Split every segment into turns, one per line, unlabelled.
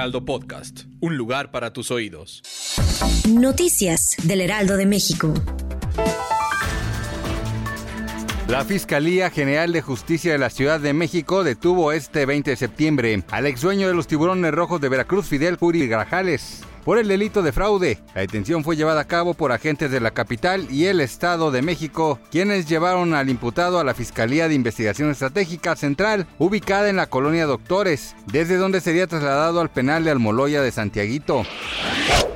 Heraldo Podcast. Un lugar para tus oídos.
Noticias del Heraldo de México.
La Fiscalía General de Justicia de la Ciudad de México detuvo este 20 de septiembre al ex dueño de los tiburones rojos de Veracruz, Fidel Curi Grajales, por el delito de fraude. La detención fue llevada a cabo por agentes de la capital y el Estado de México, quienes llevaron al imputado a la Fiscalía de Investigación Estratégica Central, ubicada en la colonia Doctores, desde donde sería trasladado al penal de Almoloya de Santiaguito.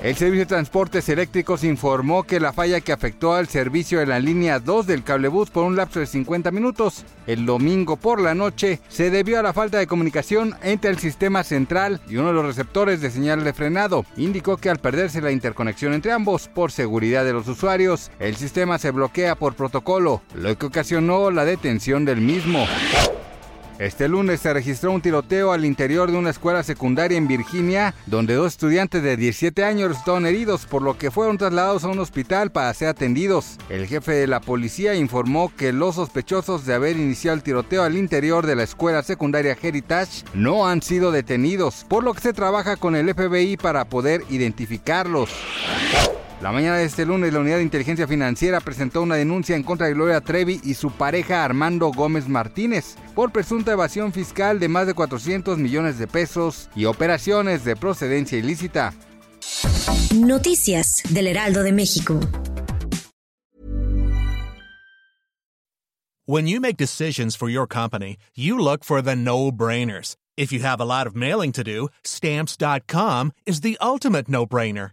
El Servicio de Transportes Eléctricos informó que la falla que afectó al servicio de la línea 2 del cablebús por un lapso de 50 minutos el domingo por la noche se debió a la falta de comunicación entre el sistema central y uno de los receptores de señal de frenado. Que al perderse la interconexión entre ambos por seguridad de los usuarios, el sistema se bloquea por protocolo, lo que ocasionó la detención del mismo. Este lunes se registró un tiroteo al interior de una escuela secundaria en Virginia, donde dos estudiantes de 17 años resultaron heridos, por lo que fueron trasladados a un hospital para ser atendidos. El jefe de la policía informó que los sospechosos de haber iniciado el tiroteo al interior de la escuela secundaria Heritage no han sido detenidos, por lo que se trabaja con el FBI para poder identificarlos. La mañana de este lunes, la Unidad de Inteligencia Financiera presentó una denuncia en contra de Gloria Trevi y su pareja Armando Gómez Martínez por presunta evasión fiscal de más de 400 millones de pesos y operaciones de procedencia ilícita.
Noticias del Heraldo de México.
When you make decisions for your company, you look for the no-brainers. If you have a lot of mailing to do, stamps.com is the ultimate no-brainer.